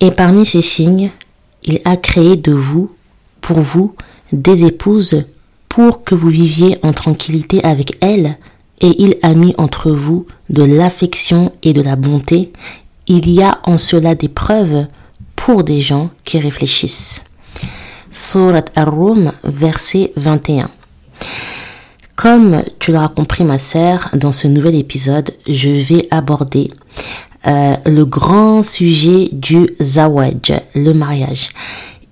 Et parmi ces signes, il a créé de vous, pour vous, des épouses pour que vous viviez en tranquillité avec elles, et il a mis entre vous de l'affection et de la bonté. Il y a en cela des preuves pour des gens qui réfléchissent. Surat Ar-Rum, verset 21. Comme tu l'auras compris ma sœur, dans ce nouvel épisode, je vais aborder euh, le grand sujet du zawaj, le mariage.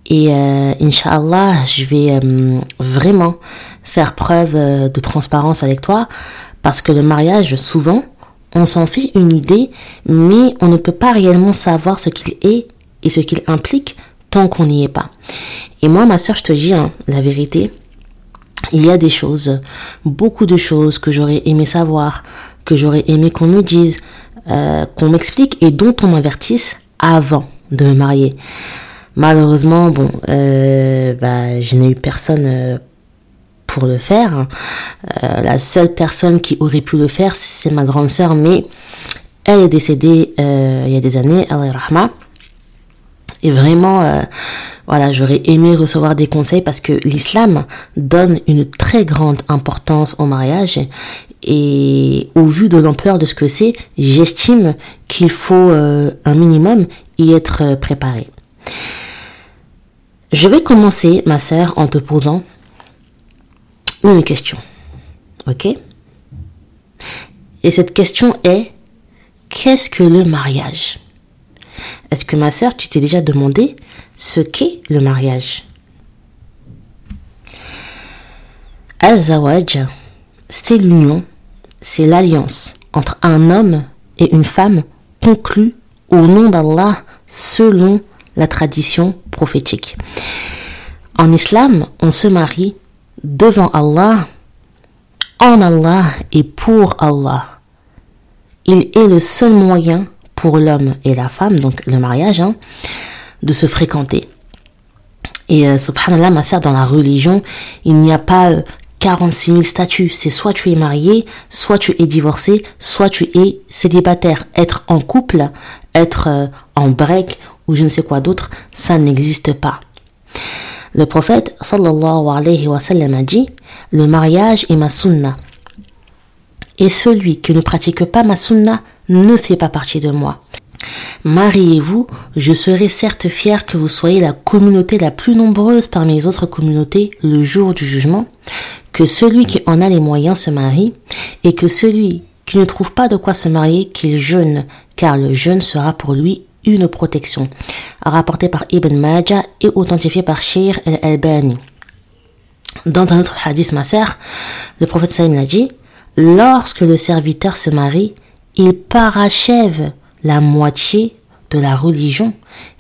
Et euh, Inch'Allah, je vais euh, vraiment faire preuve euh, de transparence avec toi parce que le mariage, souvent, on s'en fait une idée, mais on ne peut pas réellement savoir ce qu'il est et ce qu'il implique tant qu'on n'y est pas. Et moi, ma soeur, je te dis hein, la vérité, il y a des choses, beaucoup de choses que j'aurais aimé savoir, que j'aurais aimé qu'on me dise, euh, qu'on m'explique et dont on m'avertisse avant de me marier. Malheureusement, bon, euh, bah, je n'ai eu personne euh, pour le faire. la seule personne qui aurait pu le faire, c'est ma grande sœur, mais elle est décédée il y a des années, Allah Rahma. Et vraiment, voilà, j'aurais aimé recevoir des conseils parce que l'islam donne une très grande importance au mariage et au vu de l'ampleur de ce que c'est, j'estime qu'il faut euh, un minimum y être euh, préparé. Je vais commencer, ma sœur, en te posant une question. Ok? Et cette question est, qu'est-ce que le mariage? Est-ce que ma sœur, tu t'es déjà demandé ce qu'est le mariage? Azawaj, c'est l'union c'est l'alliance entre un homme et une femme conclue au nom d'Allah selon la tradition prophétique. En islam, on se marie devant Allah, en Allah et pour Allah. Il est le seul moyen pour l'homme et la femme, donc le mariage, hein, de se fréquenter. Et euh, subhanallah, ma sœur, dans la religion, il n'y a pas euh, 46 000 statuts. C'est soit tu es marié, soit tu es divorcé, soit tu es célibataire. Être en couple, être euh, en break ou je ne sais quoi d'autre, ça n'existe pas. Le prophète sallallahu alayhi wa sallam a dit Le mariage est ma sunna. Et celui qui ne pratique pas ma sunna ne fait pas partie de moi. Mariez-vous, je serai certes fier que vous soyez la communauté la plus nombreuse parmi les autres communautés le jour du jugement, que celui qui en a les moyens se marie, et que celui qui ne trouve pas de quoi se marier qu'il jeûne, car le jeûne sera pour lui une protection. Rapporté par Ibn Majah et authentifié par Shir al-Albani. Dans un autre hadith, ma sœur, le prophète Saïm a dit, lorsque le serviteur se marie, il parachève la moitié de la religion,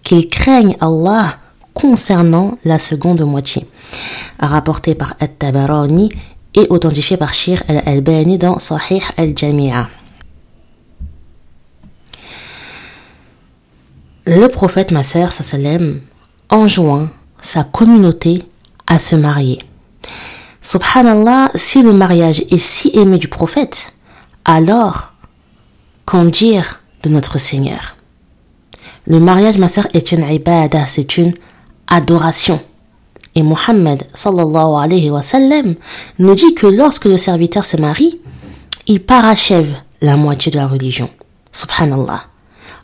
qu'il craigne Allah concernant la seconde moitié. Rapporté par At-Tabarani et authentifié par Shir al-Albani dans Sahih al-Jami'a. Le prophète, ma sœur, enjoint sa communauté à se marier. Subhanallah, si le mariage est si aimé du prophète, alors qu'en dire de notre Seigneur? Le mariage, ma sœur, est une ibadah, c'est une adoration. Et Mohammed sallallahu alayhi wa sallam nous dit que lorsque le serviteur se marie, il parachève la moitié de la religion. Subhanallah.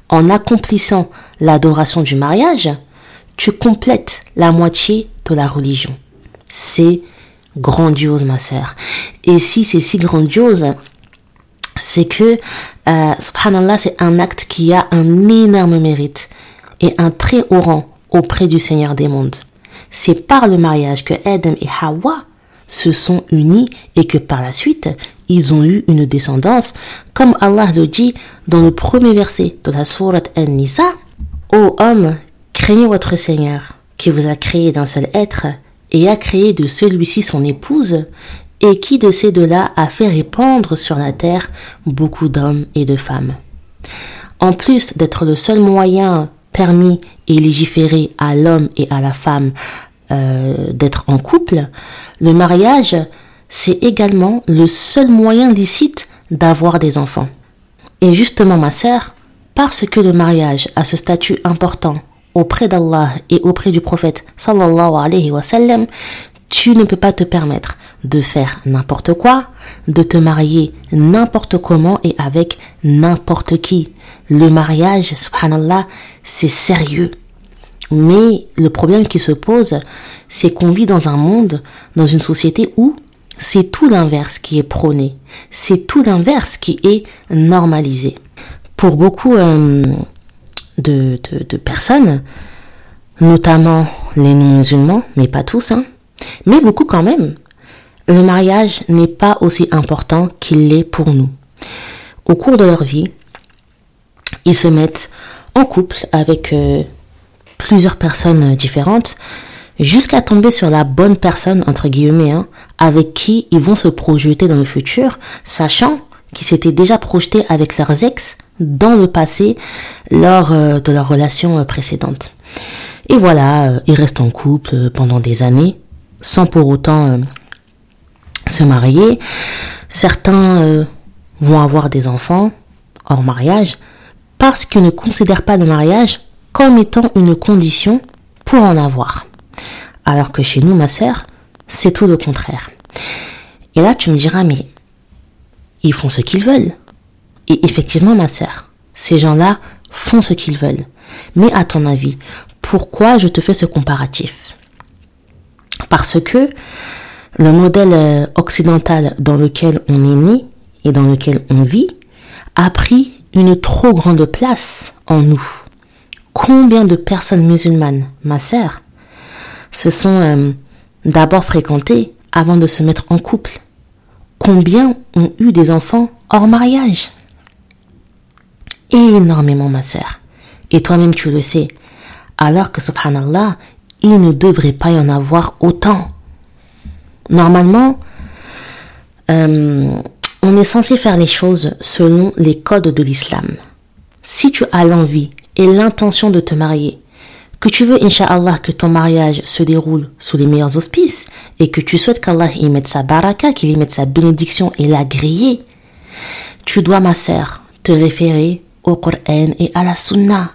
En accomplissant l'adoration du mariage, tu complètes la moitié de la religion. C'est grandiose, ma sœur. Et si c'est si grandiose, c'est que, euh, subhanallah, c'est un acte qui a un énorme mérite et un très haut rang auprès du Seigneur des mondes. C'est par le mariage que Adam et Hawa se sont unis et que par la suite, ils ont eu une descendance, comme Allah le dit dans le premier verset de la sourate An-Nisa. Ô homme, craignez votre Seigneur, qui vous a créé d'un seul être et a créé de celui-ci son épouse, et qui de ces deux-là a fait répandre sur la terre beaucoup d'hommes et de femmes. En plus d'être le seul moyen permis et légiféré à l'homme et à la femme euh, d'être en couple, le mariage, c'est également le seul moyen licite d'avoir des enfants. Et justement, ma sœur, parce que le mariage a ce statut important auprès d'Allah et auprès du prophète sallallahu alayhi wa tu ne peux pas te permettre de faire n'importe quoi, de te marier n'importe comment et avec n'importe qui. Le mariage, subhanallah, c'est sérieux. Mais le problème qui se pose, c'est qu'on vit dans un monde, dans une société où c'est tout l'inverse qui est prôné. C'est tout l'inverse qui est normalisé. Pour beaucoup euh, de, personnes, notamment les non-musulmans, mais pas tous, hein, mais beaucoup quand même, le mariage n'est pas aussi important qu'il l'est pour nous. Au cours de leur vie, ils se mettent en couple avec euh, plusieurs personnes différentes jusqu'à tomber sur la bonne personne, entre guillemets, hein, avec qui ils vont se projeter dans le futur, sachant qu'ils s'étaient déjà projetés avec leurs ex dans le passé lors euh, de leur relation euh, précédente. Et voilà, ils restent en couple pendant des années, sans pour autant se marier. Certains vont avoir des enfants hors mariage parce qu'ils ne considèrent pas le mariage comme étant une condition pour en avoir. Alors que chez nous, ma sœur, c'est tout le contraire. Et là, tu me diras, mais ils font ce qu'ils veulent. Et effectivement, ma sœur, ces gens-là font ce qu'ils veulent. Mais à ton avis, pourquoi je te fais ce comparatif? Parce que le modèle euh, occidental dans lequel on est né et dans lequel on vit a pris une trop grande place en nous. Combien de personnes musulmanes, ma sœur, se sont euh, d'abord fréquentées avant de se mettre en couple? Combien ont eu des enfants hors mariage? Énormément, ma sœur. Et toi-même, tu le sais. Alors que, subhanallah, il ne devrait pas y en avoir autant. Normalement, euh, on est censé faire les choses selon les codes de l'islam. Si tu as l'envie et l'intention de te marier, que tu veux, Inch'Allah, que ton mariage se déroule sous les meilleurs auspices et que tu souhaites qu'Allah y mette sa baraka, qu'il y mette sa bénédiction et la griller, tu dois, ma sœur, te référer au Coran et à la Sunna.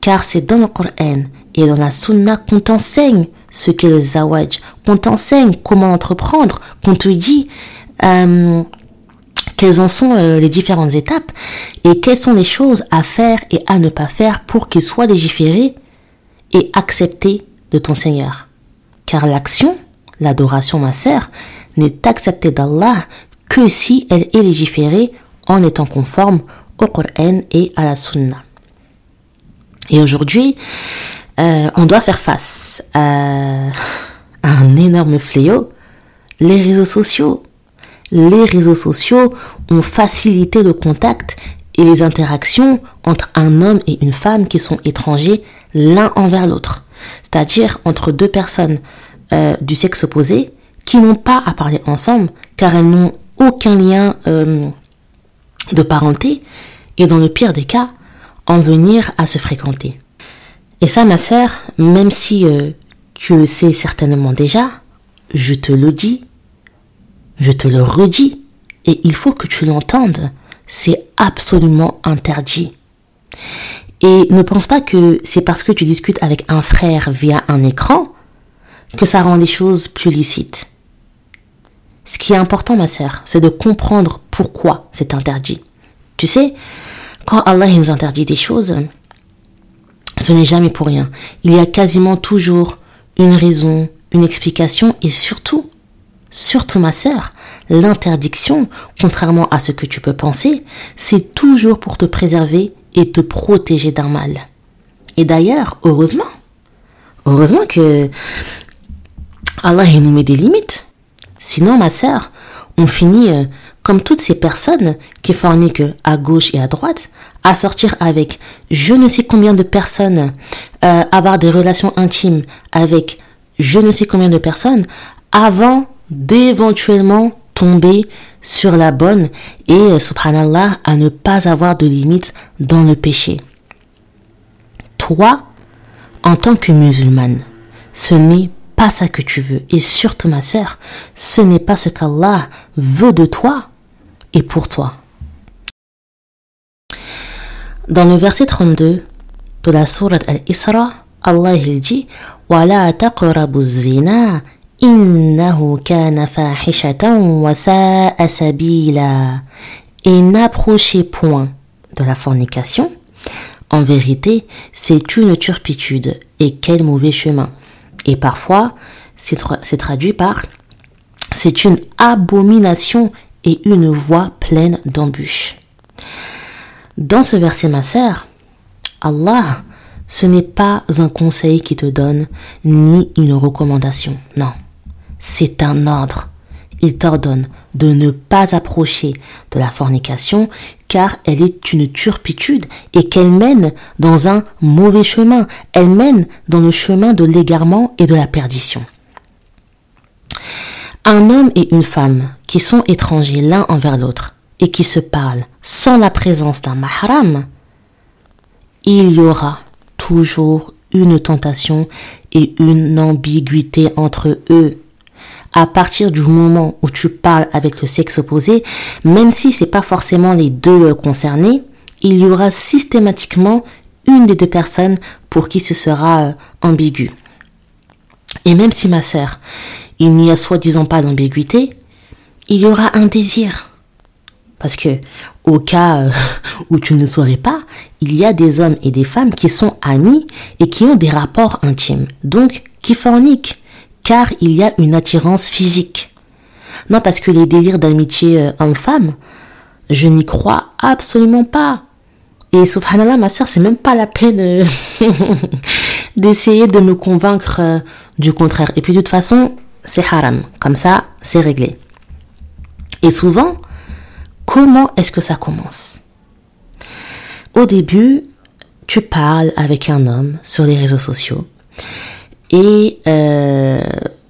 Car c'est dans le Coran et dans la Sunna qu'on t'enseigne ce qu'est le zawaj, qu'on t'enseigne comment entreprendre, qu'on te dit euh, quelles en sont euh, les différentes étapes et quelles sont les choses à faire et à ne pas faire pour qu'ils soient légiférés et acceptés de ton Seigneur. Car l'action, l'adoration, ma sœur, n'est acceptée d'Allah que si elle est légiférée en étant conforme au Coran et à la Sunna. Et aujourd'hui, euh, on doit faire face à un énorme fléau, les réseaux sociaux les réseaux sociaux ont facilité le contact et les interactions entre un homme et une femme qui sont étrangers l'un envers l'autre. C'est-à-dire entre deux personnes euh, du sexe opposé qui n'ont pas à parler ensemble car elles n'ont aucun lien euh, de parenté et dans le pire des cas, en venir à se fréquenter. Et ça, ma sœur, même si euh, tu le sais certainement déjà, je te le dis, je te le redis, et il faut que tu l'entendes, c'est absolument interdit. Et ne pense pas que c'est parce que tu discutes avec un frère via un écran que ça rend les choses plus licites. Ce qui est important, ma sœur, c'est de comprendre pourquoi c'est interdit. Tu sais, quand Allah nous interdit des choses, ce n'est jamais pour rien. Il y a quasiment toujours une raison, une explication et surtout Surtout ma sœur, l'interdiction, contrairement à ce que tu peux penser, c'est toujours pour te préserver et te protéger d'un mal. Et d'ailleurs, heureusement, heureusement que Allah nous met des limites. Sinon, ma sœur, on finit euh, comme toutes ces personnes qui forniquent à gauche et à droite, à sortir avec je ne sais combien de personnes, euh, avoir des relations intimes avec je ne sais combien de personnes, avant d'éventuellement tomber sur la bonne et, euh, subhanallah, à ne pas avoir de limites dans le péché. Toi, en tant que musulmane, ce n'est pas ça que tu veux. Et surtout, ma sœur, ce n'est pas ce qu'Allah veut de toi et pour toi. Dans le verset 32, de la sourate Al-Isra, Allah il dit وَلَا تَقْرَبُوا الزِّنَا إِنَّهُ كَانَ فَاحِشَةً وَسَاءَ سَبِيلًا Et n'approchez point de la fornication. En vérité, c'est une turpitude et quel mauvais chemin. Et parfois, c'est traduit par c'est une abomination et une voie pleine d'embûches. Dans ce verset, ma sœur, Allah, ce n'est pas un conseil qui te donne, ni une recommandation. Non, c'est un ordre. Il t'ordonne de ne pas approcher de la fornication car elle est une turpitude et qu'elle mène dans un mauvais chemin. Elle mène dans le chemin de l'égarement et de la perdition. Un homme et une femme qui sont étrangers l'un envers l'autre et qui se parlent sans la présence d'un mahram, il y aura toujours une tentation et une ambiguïté entre eux. À partir du moment où tu parles avec le sexe opposé, même si c'est pas forcément les deux concernés, il y aura systématiquement une des deux personnes pour qui ce sera euh, ambigu. Et même si ma sœur, il n'y a soi-disant pas d'ambiguïté, il y aura un désir. Parce que, au cas euh, où tu ne saurais pas, il y a des hommes et des femmes qui sont amis et qui ont des rapports intimes, donc qui forniquent, car il y a une attirance physique. Non, parce que les délires d'amitié euh, homme-femme, je n'y crois absolument pas. Et subhanallah, ma soeur, c'est même pas la peine euh, d'essayer de me convaincre du contraire. Et puis de toute façon, c'est haram. Comme ça, c'est réglé. Et souvent, comment est-ce que ça commence? Au début, tu parles avec un homme sur les réseaux sociaux et euh,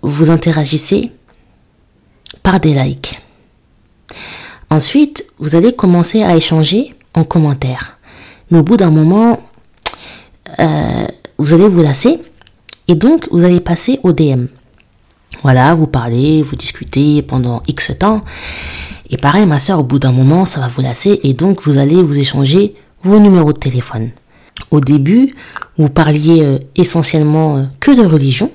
vous interagissez par des likes. Ensuite, vous allez commencer à échanger en commentaire. Mais au bout d'un moment, euh, vous allez vous lasser et donc vous allez passer au DM. Voilà, vous parlez, vous discutez pendant X temps. Et pareil, ma soeur, au bout d'un moment, ça va vous lasser et donc vous allez vous échanger vos numéros de téléphone. Au début, vous parliez euh, essentiellement euh, que de religion.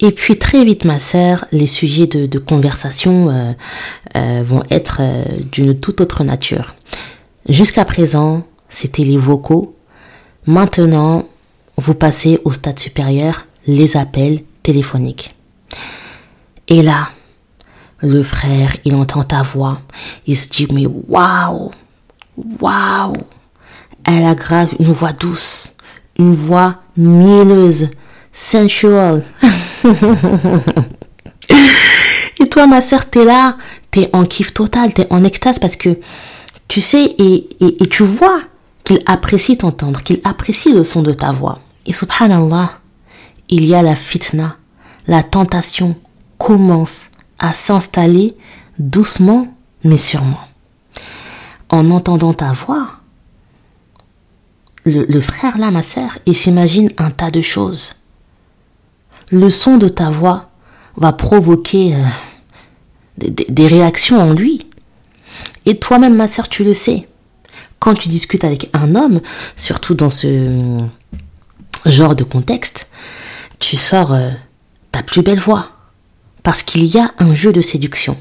Et puis très vite, ma sœur, les sujets de, conversation euh, vont être d'une toute autre nature. Jusqu'à présent, c'était les vocaux. Maintenant, vous passez au stade supérieur, les appels téléphoniques. Et là, le frère, il entend ta voix. Il se dit, mais waouh, waouh, elle a grave une voix douce, une voix mielleuse, sensual. et toi, ma soeur, t'es là, t'es en kiff total, t'es en extase parce que tu sais et, et, et tu vois qu'il apprécie t'entendre, qu'il apprécie le son de ta voix. Et subhanallah, il y a la fitna, la tentation commence à s'installer doucement mais sûrement. En entendant ta voix, le, frère là, ma sœur, il s'imagine un tas de choses. Le son de ta voix va provoquer euh, des, réactions en lui. Et toi-même, ma sœur, tu le sais. Quand tu discutes avec un homme, surtout dans ce genre de contexte, tu sors euh, plus belle voix parce qu'il y a un jeu de séduction.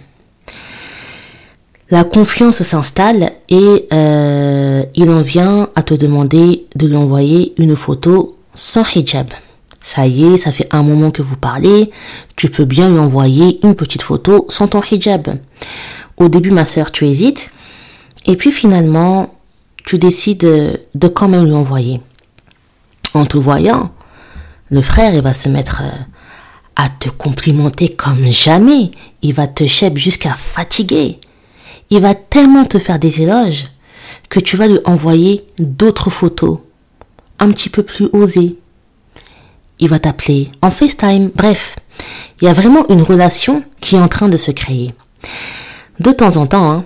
La confiance s'installe et euh, il en vient à te demander de lui envoyer une photo sans hijab. Ça y est, ça fait un moment que vous parlez, tu peux bien lui envoyer une petite photo sans ton hijab. Au début, ma soeur, tu hésites, et puis finalement, tu décides de quand même lui envoyer. En te voyant, le frère, il va se mettre euh, à te complimenter comme jamais. Il va te chèvre jusqu'à fatiguer. Il va tellement te faire des éloges que tu vas lui envoyer d'autres photos, un petit peu plus osées. Il va t'appeler en FaceTime. Bref, il y a vraiment une relation qui est en train de se créer. De temps en temps, hein,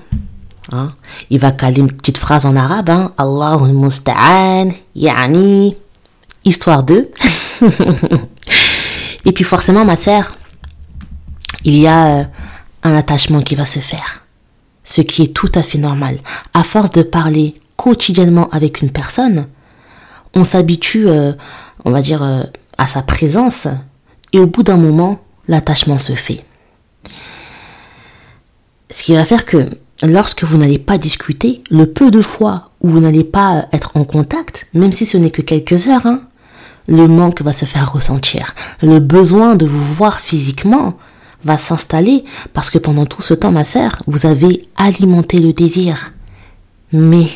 hein il va caler une petite phrase en arabe, hein, Allahul musta'an, yani, histoire de. Et puis forcément, ma sœur, il y a euh, un attachement qui va se faire. Ce qui est tout à fait normal. À force de parler quotidiennement avec une personne, on s'habitue, euh, on va dire, euh, à sa présence, et au bout d'un moment, l'attachement se fait. Ce qui va faire que lorsque vous n'allez pas discuter, le peu de fois où vous n'allez pas être en contact, même si ce n'est que quelques heures, hein, le manque va se faire ressentir. Le besoin de vous voir physiquement va s'installer parce que pendant tout ce temps, ma sœur, vous avez alimenté le désir. Mais,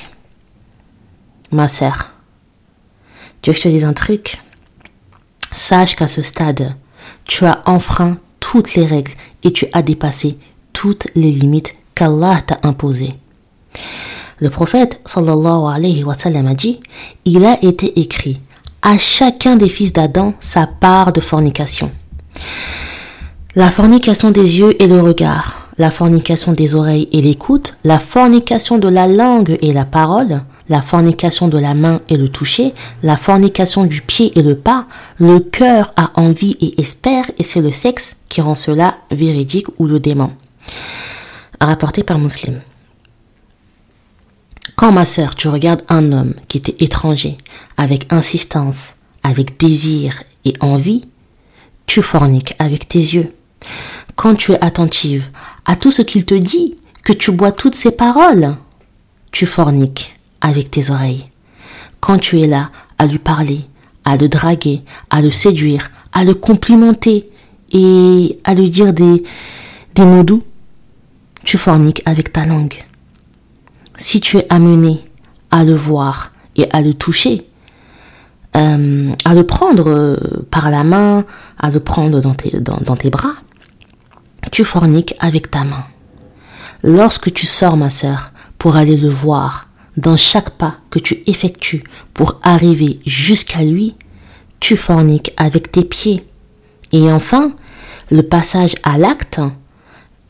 ma sœur, tu veux que je te dise un truc Sache qu'à ce stade, tu as enfreint toutes les règles et tu as dépassé toutes les limites qu'Allah t'a imposées. Le prophète sallallahu alayhi wa sallam a dit Il a été écrit à chacun des fils d'Adam sa part de fornication. La fornication des yeux et le regard, la fornication des oreilles et l'écoute, la fornication de la langue et la parole, la fornication de la main et le toucher, la fornication du pied et le pas, le cœur a envie et espère, et c'est le sexe qui rend cela véridique ou le dément. Rapporté par Muslim. Quand ma sœur, tu regardes un homme qui était étranger, avec insistance, avec désir et envie, tu forniques avec tes yeux quand tu es attentive à tout ce qu'il te dit, que tu bois toutes ses paroles, tu forniques avec tes oreilles. Quand tu es là à lui parler, à le draguer, à le séduire, à le complimenter et à lui dire des mots doux, tu forniques avec ta langue. Si tu es amené à le voir et à le toucher, euh, à le prendre euh, par la main, à le prendre dans tes, dans tes bras, tu forniques avec ta main. Lorsque tu sors, ma sœur, pour aller le voir, dans chaque pas que tu effectues pour arriver jusqu'à lui, tu forniques avec tes pieds. Et enfin, le passage à l'acte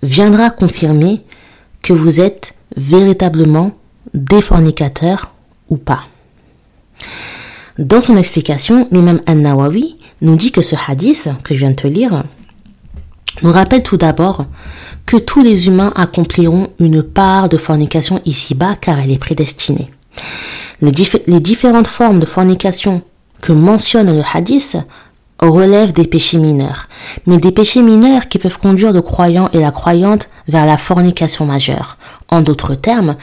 viendra confirmer que vous êtes véritablement des fornicateurs ou pas. Dans son explication, l'imam An-Nawawi nous dit que ce hadith que je viens de te lire nous rappelle tout d'abord que tous les humains accompliront une part de fornication ici-bas car elle est prédestinée. Les, les, différentes formes de fornication que mentionne le hadith relèvent des péchés mineurs, mais des péchés mineurs qui peuvent conduire le croyant et la croyante vers la fornication majeure. En d'autres termes,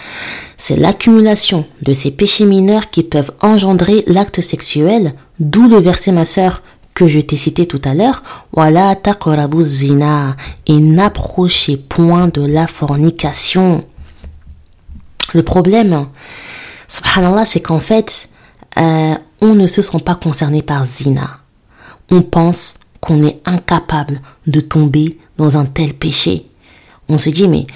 c'est l'accumulation de ces péchés mineurs qui peuvent engendrer l'acte sexuel, d'où le verset ma sœur que je t'ai cité tout à l'heure, voilà zina et n'approchez point de la fornication. Le problème, subhanallah, c'est qu'en fait, euh, on ne se sent pas concerné par zina. On pense qu'on est incapable de tomber dans un tel péché. On se dit, mais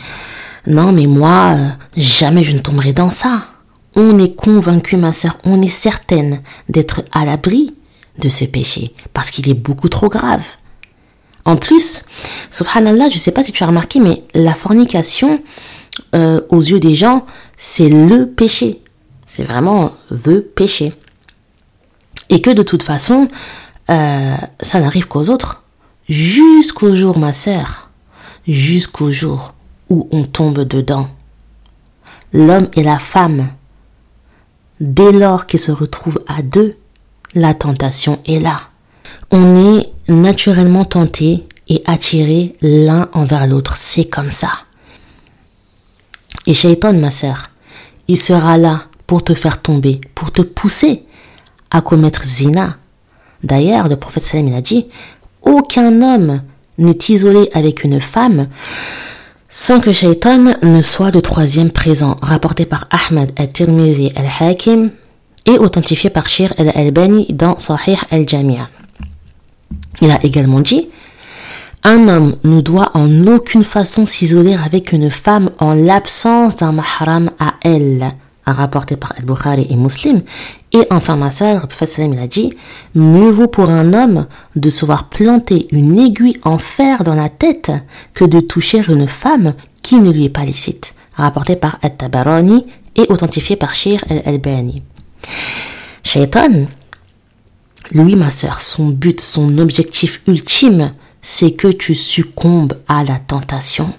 non, mais moi, euh, jamais je ne tomberai dans ça. On est convaincu, ma soeur, on est certaine d'être à l'abri de ce péché, parce qu'il est beaucoup trop grave. En plus, subhanallah, je ne sais pas si tu as remarqué, mais la fornication, euh, aux yeux des gens, c'est le péché. C'est vraiment le péché. Et que de toute façon, euh, ça n'arrive qu'aux autres. Jusqu'au jour, ma sœur, jusqu'au jour où on tombe dedans. L'homme et la femme, dès lors qu'ils se retrouvent à deux, la tentation est là. On est naturellement tenté et attiré l'un envers l'autre. C'est comme ça. Et Shaitan, ma sœur, il sera là pour te faire tomber, pour te pousser à commettre zina. D'ailleurs, le prophète Salam il a dit, aucun homme n'est isolé avec une femme sans que Shaitan ne soit le troisième présent, rapporté par Ahmed al-Tirmidhi al-Hakim et authentifié par Shir al-Albani dans Sahih al-Jami'a. Il a également dit Un homme ne doit en aucune façon s'isoler avec une femme en l'absence d'un mahram à elle, rapporté par Al-Bukhari et Muslim. Et enfin, ma soeur, il a dit Mieux vaut pour un homme de se voir planter une aiguille en fer dans la tête que de toucher une femme qui ne lui est pas licite, rapporté par At-Tabarani et authentifié par Shir al-Albani. Shaitan, lui, ma sœur, son but, son objectif ultime, c'est que tu succombes à la tentation.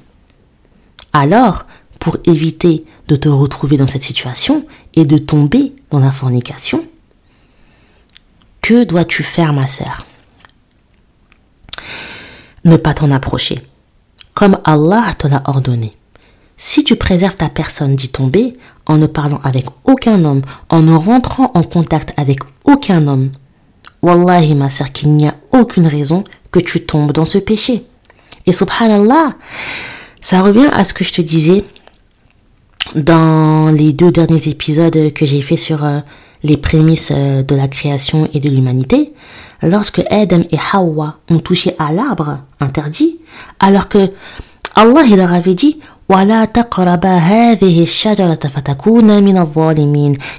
Alors, pour éviter de te retrouver dans cette situation et de tomber dans la fornication, Que dois-tu faire, ma sœur? Ne pas t'en approcher, comme Allah te l'a ordonné. Si tu préserves ta personne d'y tomber, en ne parlant avec aucun homme, en ne rentrant en contact avec aucun homme, Wallahi, ma sœur, qu'il n'y a aucune raison que tu tombes dans ce péché. Et subhanallah, ça revient à ce que je te disais dans les deux derniers épisodes que j'ai fait sur euh, les prémices euh, de la création et de l'humanité. Lorsque Adam et Hawa ont touché à l'arbre interdit, alors que Allah il leur avait dit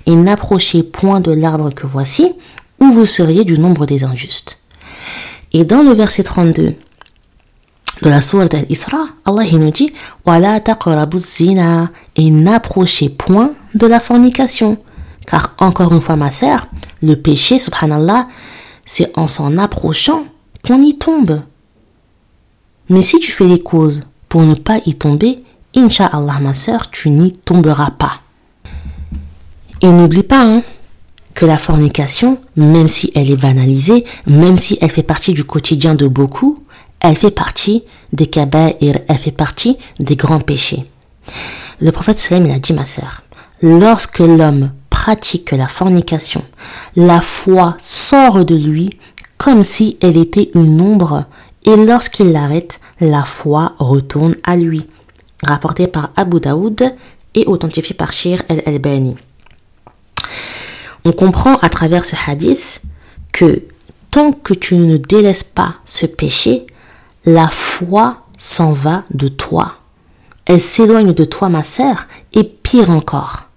et n'approchez point de l'arbre que voici, ou vous seriez du nombre des injustes. Et dans le verset 32 de la sourate Al-Isra, Allah nous dit et n'approchez point de la fornication. Car encore une fois, ma sœur, le péché, subhanallah, c'est en s'en approchant qu'on y tombe. Mais si tu fais les causes pour ne pas y tomber, Inch'Allah, ma sœur, tu n'y tomberas pas. Et n'oublie pas, hein, que la fornication, même si elle est banalisée, même si elle fait partie du quotidien de beaucoup, elle fait partie des kaba'ir, elle fait partie des grands péchés. Le prophète sallam il a dit ma sœur, lorsque l'homme pratique la fornication, la foi sort de lui comme si elle était une ombre et lorsqu'il l'arrête, la foi retourne à lui. Rapporté par Abu Daoud et authentifié par Shir el-Albani. On comprend à travers ce hadith que tant que tu ne délaisses pas ce péché, la foi s'en va de toi. Elle s'éloigne de toi, ma sœur, et pire encore.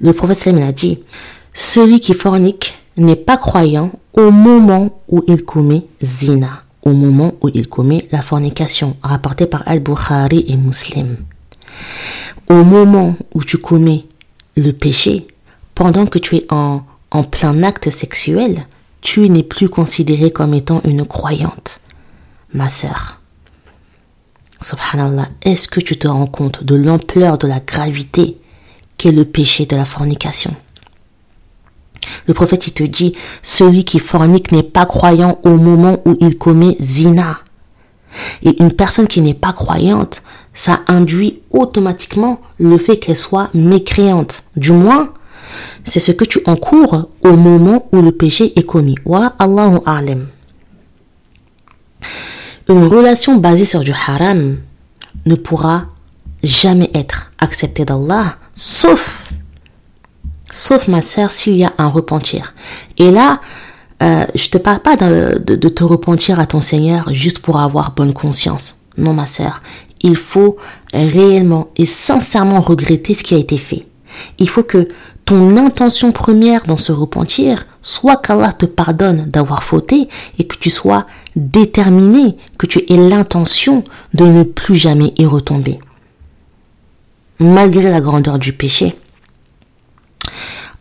Le prophète Salim a dit, celui qui fornique n'est pas croyant au moment où il commet zina, au moment où il commet la fornication, rapporté par Al-Bukhari et Muslim. Au moment où tu commets le péché, pendant que tu es en, en plein acte sexuel, tu n'es plus considérée comme étant une croyante, ma sœur. Subhanallah, est-ce que tu te rends compte de l'ampleur de la gravité qu'est le péché de la fornication? Le prophète il te dit, celui qui fornique n'est pas croyant au moment où il commet zina. Et une personne qui n'est pas croyante, ça induit automatiquement le fait qu'elle soit mécréante. Du moins, c'est ce que tu encours au moment où le péché est commis. Wa Allahu. Une relation basée sur du haram ne pourra jamais être acceptée d'Allah, sauf, sauf ma sœur, s'il y a un repentir. Et là, euh, je te parle pas de, de, te repentir à ton Seigneur juste pour avoir bonne conscience. Non, ma sœur, il faut réellement et sincèrement regretter ce qui a été fait. Il faut que ton intention première dans ce repentir soit qu'Allah te pardonne d'avoir fauté et que tu sois déterminé, que tu aies l'intention de ne plus jamais y retomber. Malgré la grandeur du péché,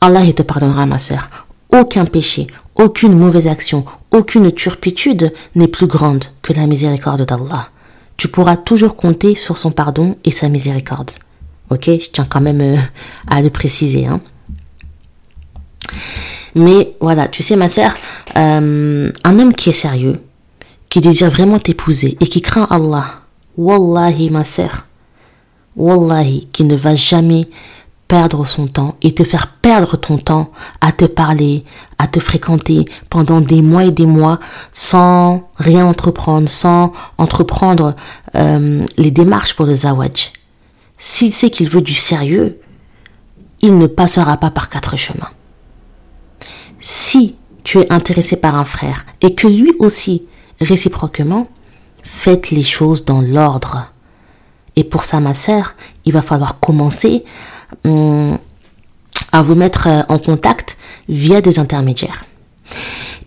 Allah te pardonnera, ma sœur. Aucun péché, aucune mauvaise action, aucune turpitude n'est plus grande que la miséricorde d'Allah tu pourras toujours compter sur son pardon et sa miséricorde. Ok, je tiens quand même euh, à le préciser. Hein. Mais voilà, tu sais ma sœur, euh, un homme qui est sérieux, qui désire vraiment t'épouser et qui craint Allah, Wallahi ma sœur, Wallahi, qui ne va jamais perdre son temps et te faire perdre ton temps à te parler, à te fréquenter pendant des mois et des mois sans rien entreprendre, sans entreprendre euh, les démarches pour le zawaj. S'il sait qu'il veut du sérieux, il ne passera pas par quatre chemins. Si tu es intéressé par un frère et que lui aussi, réciproquement, faites les choses dans l'ordre. Et pour ça, ma sœur, il va falloir commencer à vous mettre euh, en contact via des intermédiaires.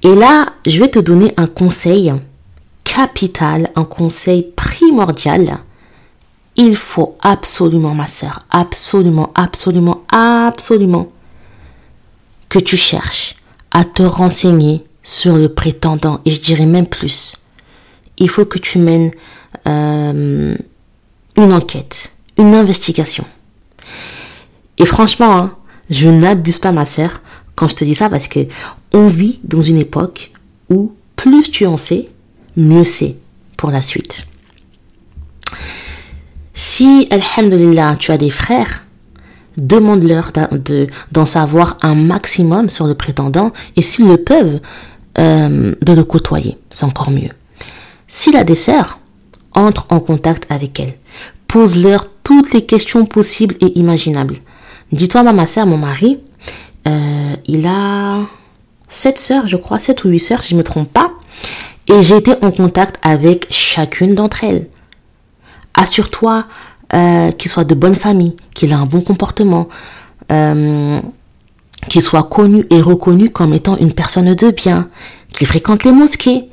Et là, je vais te donner un conseil capital, un conseil primordial. Il faut absolument, ma soeur, absolument, absolument, absolument, que tu cherches à te renseigner sur le prétendant. Et je dirais même plus. Il faut que tu mènes euh, une enquête, une investigation. Et franchement, hein, je n'abuse pas ma sœur quand je te dis ça parce que on vit dans une époque où plus tu en sais, mieux c'est pour la suite. Si, alhamdulillah, tu as des frères, demande-leur d'en savoir un maximum sur le prétendant et s'ils le peuvent, euh, de le côtoyer. C'est encore mieux. S'il a des sœurs, entre en contact avec elles. Pose-leur toutes les questions possibles et imaginables. Dis-toi, ma sœur, mon mari, euh, il a sept sœurs, je crois, sept ou huit sœurs, si je ne me trompe pas. Et j'ai été en contact avec chacune d'entre elles. Assure-toi euh, qu'il soit de bonne famille, qu'il a un bon comportement, euh, qu'il soit connu et reconnu comme étant une personne de bien, qu'il fréquente les mosquées,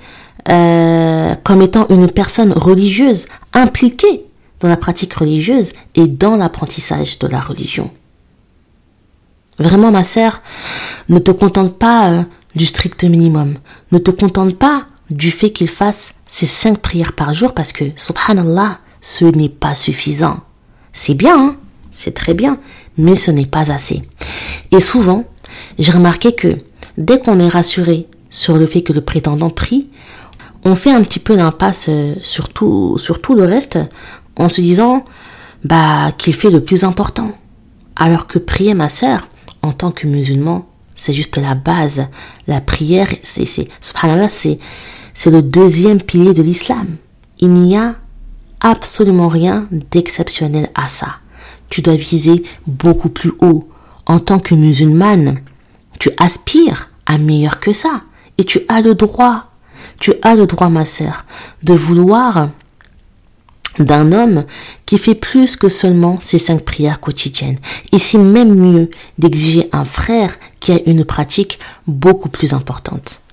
euh, comme étant une personne religieuse impliquée dans la pratique religieuse et dans l'apprentissage de la religion. Vraiment, ma sœur, ne te contente pas du strict minimum. Ne te contente pas du fait qu'il fasse ses cinq prières par jour parce que, subhanallah, ce n'est pas suffisant. C'est bien, hein c'est très bien, mais ce n'est pas assez. Et souvent, j'ai remarqué que dès qu'on est rassuré sur le fait que le prétendant prie, on fait un petit peu l'impasse euh, sur tout, sur tout le reste en se disant bah qu'il fait le plus important. Alors que prier ma sœur, en tant que musulman, c'est juste la base. La prière, c'est, c'est, c'est, c'est le deuxième pilier de l'islam. Il n'y a absolument rien d'exceptionnel à ça. Tu dois viser beaucoup plus haut. En tant que musulmane, tu aspires à meilleur que ça. Et tu as le droit, tu as le droit, ma sœur, de vouloir d'un homme qui fait plus que seulement ses cinq prières quotidiennes. Et c'est même mieux d'exiger un frère qui a une pratique beaucoup plus importante.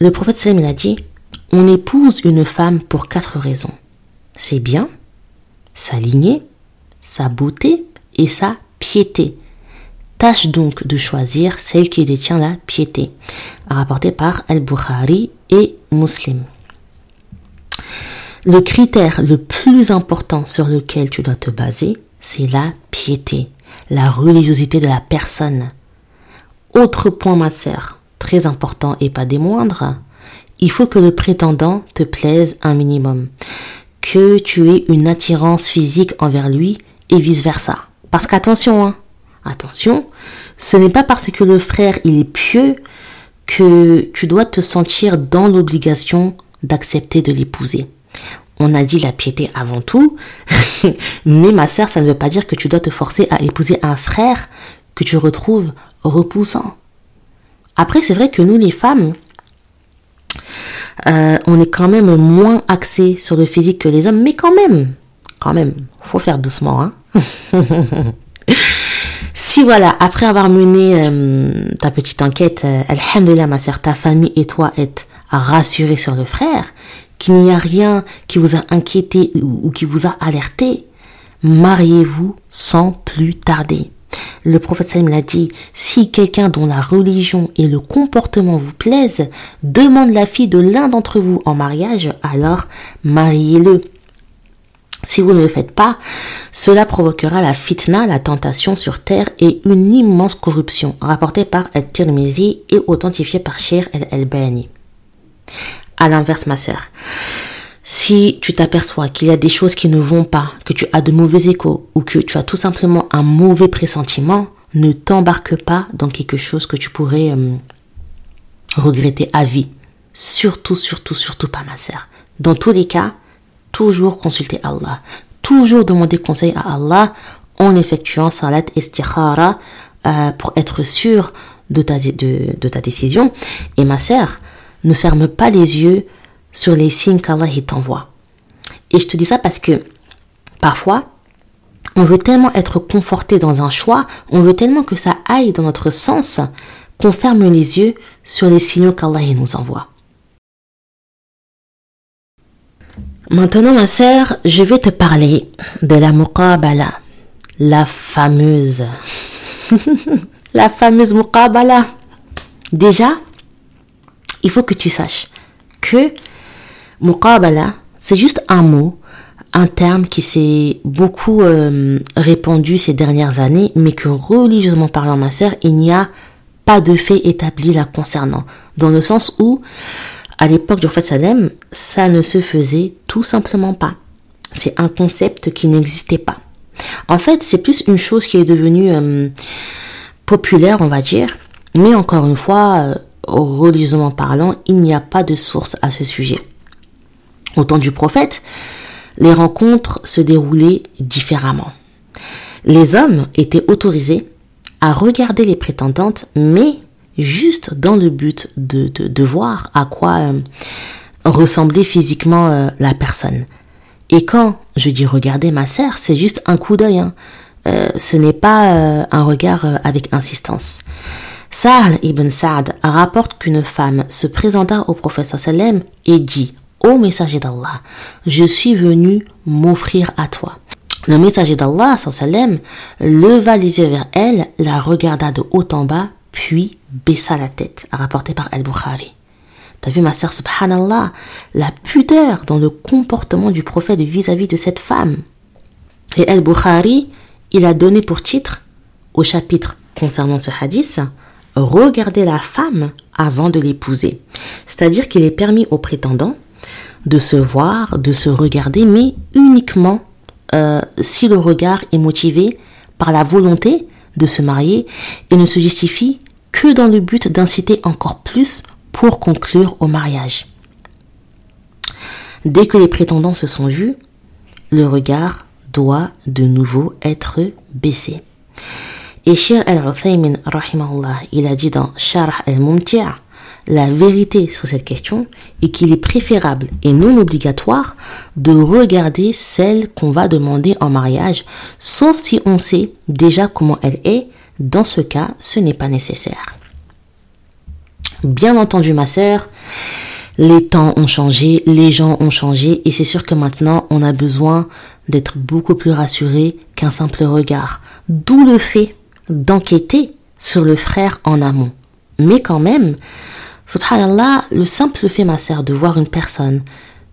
Le prophète Salim a dit, on épouse une femme pour quatre raisons. C'est bien, sa lignée, sa beauté et sa piété. Tâche donc de choisir celle qui détient la piété, rapporté par Al-Bukhari et Muslim. Le critère le plus important sur lequel tu dois te baser, c'est la piété, la religiosité de la personne. Autre point, ma sœur, très important et pas des moindres, il faut que le prétendant te plaise un minimum, que tu aies une attirance physique envers lui et vice-versa. Parce qu'attention, hein, attention, ce n'est pas parce que le frère il est pieux que tu dois te sentir dans l'obligation d'accepter de l'épouser. On a dit la piété avant tout, mais ma sœur, ça ne veut pas dire que tu dois te forcer à épouser un frère que tu retrouves repoussant. Après, c'est vrai que nous, les femmes, euh, on est quand même moins axé sur le physique que les hommes, mais quand même, quand même, faut faire doucement. Hein si voilà, après avoir mené euh, ta petite enquête, euh, alhamdulillah ma soeur, ta famille et toi êtes rassurés sur le frère, qu'il n'y a rien qui vous a inquiété ou qui vous a alerté, mariez-vous sans plus tarder. Le prophète Salim l'a dit, si quelqu'un dont la religion et le comportement vous plaisent demande la fille de l'un d'entre vous en mariage, alors mariez-le. Si vous ne le faites pas, cela provoquera la fitna, la tentation sur terre et une immense corruption, rapportée par Al-Tirmidhi et authentifiée par Sheikh El-Albani. À l'inverse, ma sœur, si tu t'aperçois qu'il y a des choses qui ne vont pas, que tu as de mauvais échos ou que tu as tout simplement un mauvais pressentiment, ne t'embarque pas dans quelque chose que tu pourrais euh, regretter à vie. Surtout, surtout, surtout pas ma sœur. Dans tous les cas, toujours consulter Allah. Toujours demander conseil à Allah en effectuant salat istikhara euh, pour être sûr de ta, de, de ta décision. Et ma sœur, ne ferme pas les yeux sur les signes qu'Allah t'envoie. Et je te dis ça parce que parfois, on veut tellement être conforté dans un choix, on veut tellement que ça aille dans notre sens, qu'on ferme les yeux sur les signaux qu'Allah nous envoie. Maintenant, ma sœur, je vais te parler de la muqabala, la fameuse, la fameuse muqabala. Déjà, il faut que tu saches que Muqabala, c'est juste un mot un terme qui s'est beaucoup euh, répandu ces dernières années, mais que religieusement parlant, ma sœur, il n'y a pas de fait établi là concernant. Dans le sens où, à l'époque du prophète Salem, ça ne se faisait tout simplement pas. C'est un concept qui n'existait pas. En fait, c'est plus une chose qui est devenue euh, populaire, on va dire. Mais encore une fois, euh, religieusement parlant, il n'y a pas de source à ce sujet. Au temps du prophète, les rencontres se déroulaient différemment. Les hommes étaient autorisés à regarder les prétendantes, mais juste dans le but de, de, voir à quoi euh, ressemblait physiquement euh, la personne. Et quand je dis regarder ma sœur, c'est juste un coup d'œil. Hein. Euh, ce n'est pas un regard avec insistance. Sahl ibn Sa'd rapporte qu'une femme se présenta au professeur Salem et dit Ô messager d'Allah, je suis venu m'offrir à toi. Le messager d'Allah, sallam, leva les yeux vers elle, la regarda de haut en bas, puis baissa la tête, rapporté par Al-Bukhari. T'as vu ma sœur, subhanallah, la pudeur dans le comportement du prophète vis-à-vis de cette femme. Et Al-Bukhari, il a donné pour titre, au chapitre concernant ce hadith, Regardez la femme avant de l'épouser. C'est-à-dire qu'il est permis aux prétendants de se voir, de se regarder, mais uniquement euh, si le regard est motivé par la volonté de se marier et ne se justifie que dans le but d'inciter encore plus pour conclure au mariage. Dès que les prétendants se sont vus, le regard doit de nouveau être baissé. Et Shir al-Uthaymin, il a dit dans Sharh al-Mumti' la vérité sur cette question est qu'il est préférable et non obligatoire de regarder celle qu'on va demander en mariage, sauf si on sait déjà comment elle est. Dans ce cas, ce n'est pas nécessaire. Bien entendu, ma sœur, les temps ont changé, les gens ont changé, et c'est sûr que maintenant, on a besoin d'être beaucoup plus rassuré qu'un simple regard. D'où le fait d'enquêter sur le frère en amont. Mais quand même, Subhanallah, le simple fait, ma sœur, de voir une personne,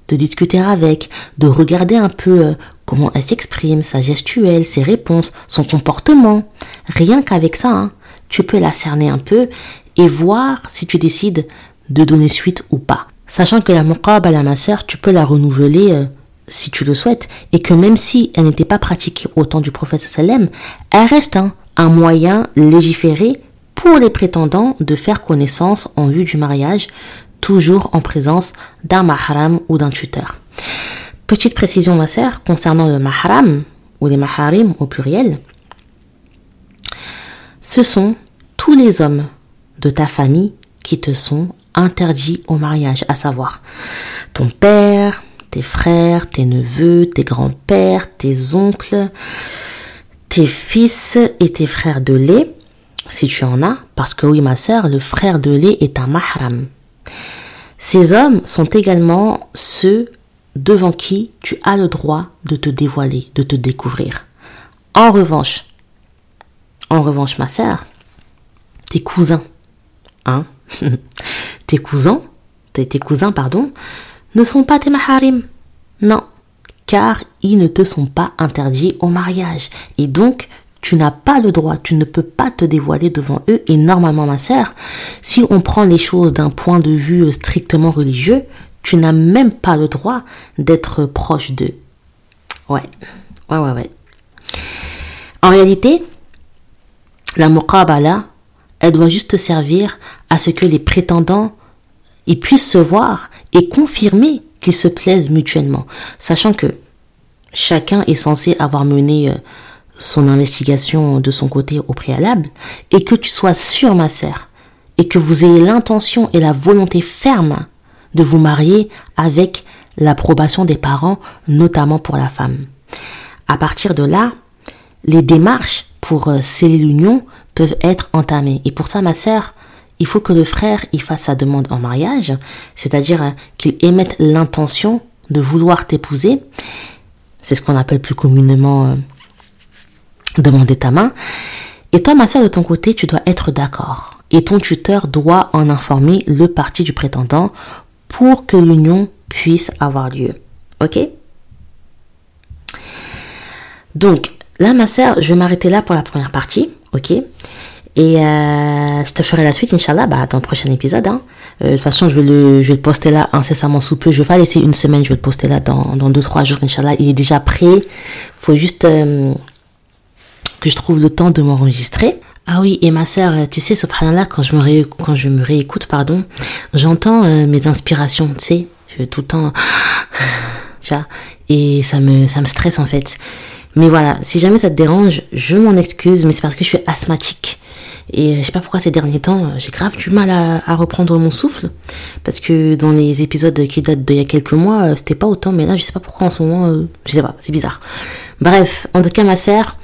de discuter avec, de regarder un peu euh, comment elle s'exprime, sa gestuelle, ses réponses, son comportement, rien qu'avec ça, hein, tu peux la cerner un peu et voir si tu décides de donner suite ou pas. Sachant que la muqabala, ma sœur, tu peux la renouveler euh, si tu le souhaites et que même si elle n'était pas pratiquée au temps du prophète sallam, elle reste hein, un moyen légiféré pour les prétendants de faire connaissance en vue du mariage, toujours en présence d'un mahram ou d'un tuteur. Petite précision, ma sœur, concernant le mahram ou les maharim au pluriel. Ce sont tous les hommes de ta famille qui te sont interdits au mariage, à savoir ton père, tes frères, tes neveux, tes grands-pères, tes oncles, tes fils et tes frères de lait, si tu en as, parce que oui ma sœur, le frère de lait est un mahram. Ces hommes sont également ceux devant qui tu as le droit de te dévoiler, de te découvrir. En revanche, en revanche ma sœur, tes cousins, hein, tes cousins, tes, cousins, pardon, ne sont pas tes maharim. Non, car ils ne te sont pas interdits au mariage. Et donc, tu n'as pas le droit, tu ne peux pas te dévoiler devant eux. Et normalement, ma sœur, si on prend les choses d'un point de vue strictement religieux, tu n'as même pas le droit d'être proche d'eux. Ouais, ouais, ouais, ouais. En réalité, la muqabala, elle doit juste servir à ce que les prétendants ils puissent se voir et confirmer qu'ils se plaisent mutuellement, sachant que chacun est censé avoir mené euh, son investigation de son côté au préalable et que tu sois sûr, ma sœur, et que vous ayez l'intention et la volonté ferme de vous marier avec l'approbation des parents, notamment pour la femme. À partir de là, les démarches pour euh, sceller l'union peuvent être entamées. Et pour ça, ma sœur, il faut que le frère y fasse sa demande en mariage, c'est-à-dire euh, qu'il émette l'intention de vouloir t'épouser. C'est ce qu'on appelle plus communément euh, demander ta main. Et toi, ma soeur, de ton côté, tu dois être d'accord. Et ton tuteur doit en informer le parti du prétendant pour que l'union puisse avoir lieu. Ok? Donc, là, ma sœur, je vais m'arrêter là pour la première partie, ok? Et euh, je te ferai la suite, Inch'Allah, bah, dans le prochain épisode. Hein. Euh, de toute façon, je vais, le, je vais le poster là incessamment sous peu. Je vais pas laisser une semaine, je vais le poster là dans, dans 2-3 jours, Inch'Allah. Il est déjà prêt. faut juste euh, que je trouve le temps de m'enregistrer. Ah oui, et ma sœur, tu sais, subhanallah, quand je me, ré... quand je me réécoute, pardon, j'entends euh, mes inspirations, tu sais, je tout le temps, tu vois, et ça me, ça me stresse en fait. Mais voilà, si jamais ça te dérange, je m'en excuse, mais c'est parce que je suis asthmatique. Et je sais pas pourquoi ces derniers temps, j'ai grave du mal à, à, reprendre mon souffle. Parce que dans les épisodes qui datent d'il y a quelques mois, c'était pas autant, mais là, je sais pas pourquoi en ce moment, je sais pas, c'est bizarre. Bref, en tout cas, ma sœur,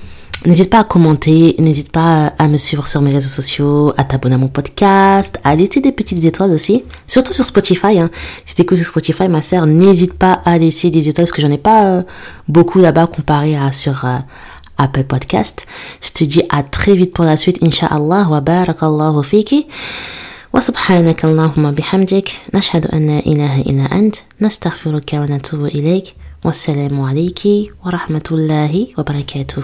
N'hésite pas à commenter, n'hésite pas à me suivre sur mes réseaux sociaux, à t'abonner à mon podcast, à laisser des petites étoiles aussi. Surtout sur Spotify. Hein. Si t'écoutes sur Spotify, ma sœur, n'hésite pas à laisser des étoiles parce que j'en ai pas euh, beaucoup là-bas comparé à sur euh, Apple Podcast. Je te dis à très vite pour la suite, Inch'Allah, wa barakallahu fiki. وسبحانك اللهم بحمدك نشهد أن لا إله إلا أنت نستغفرك ونتوب إليك والسلام عليك ورحمة الله وبركاته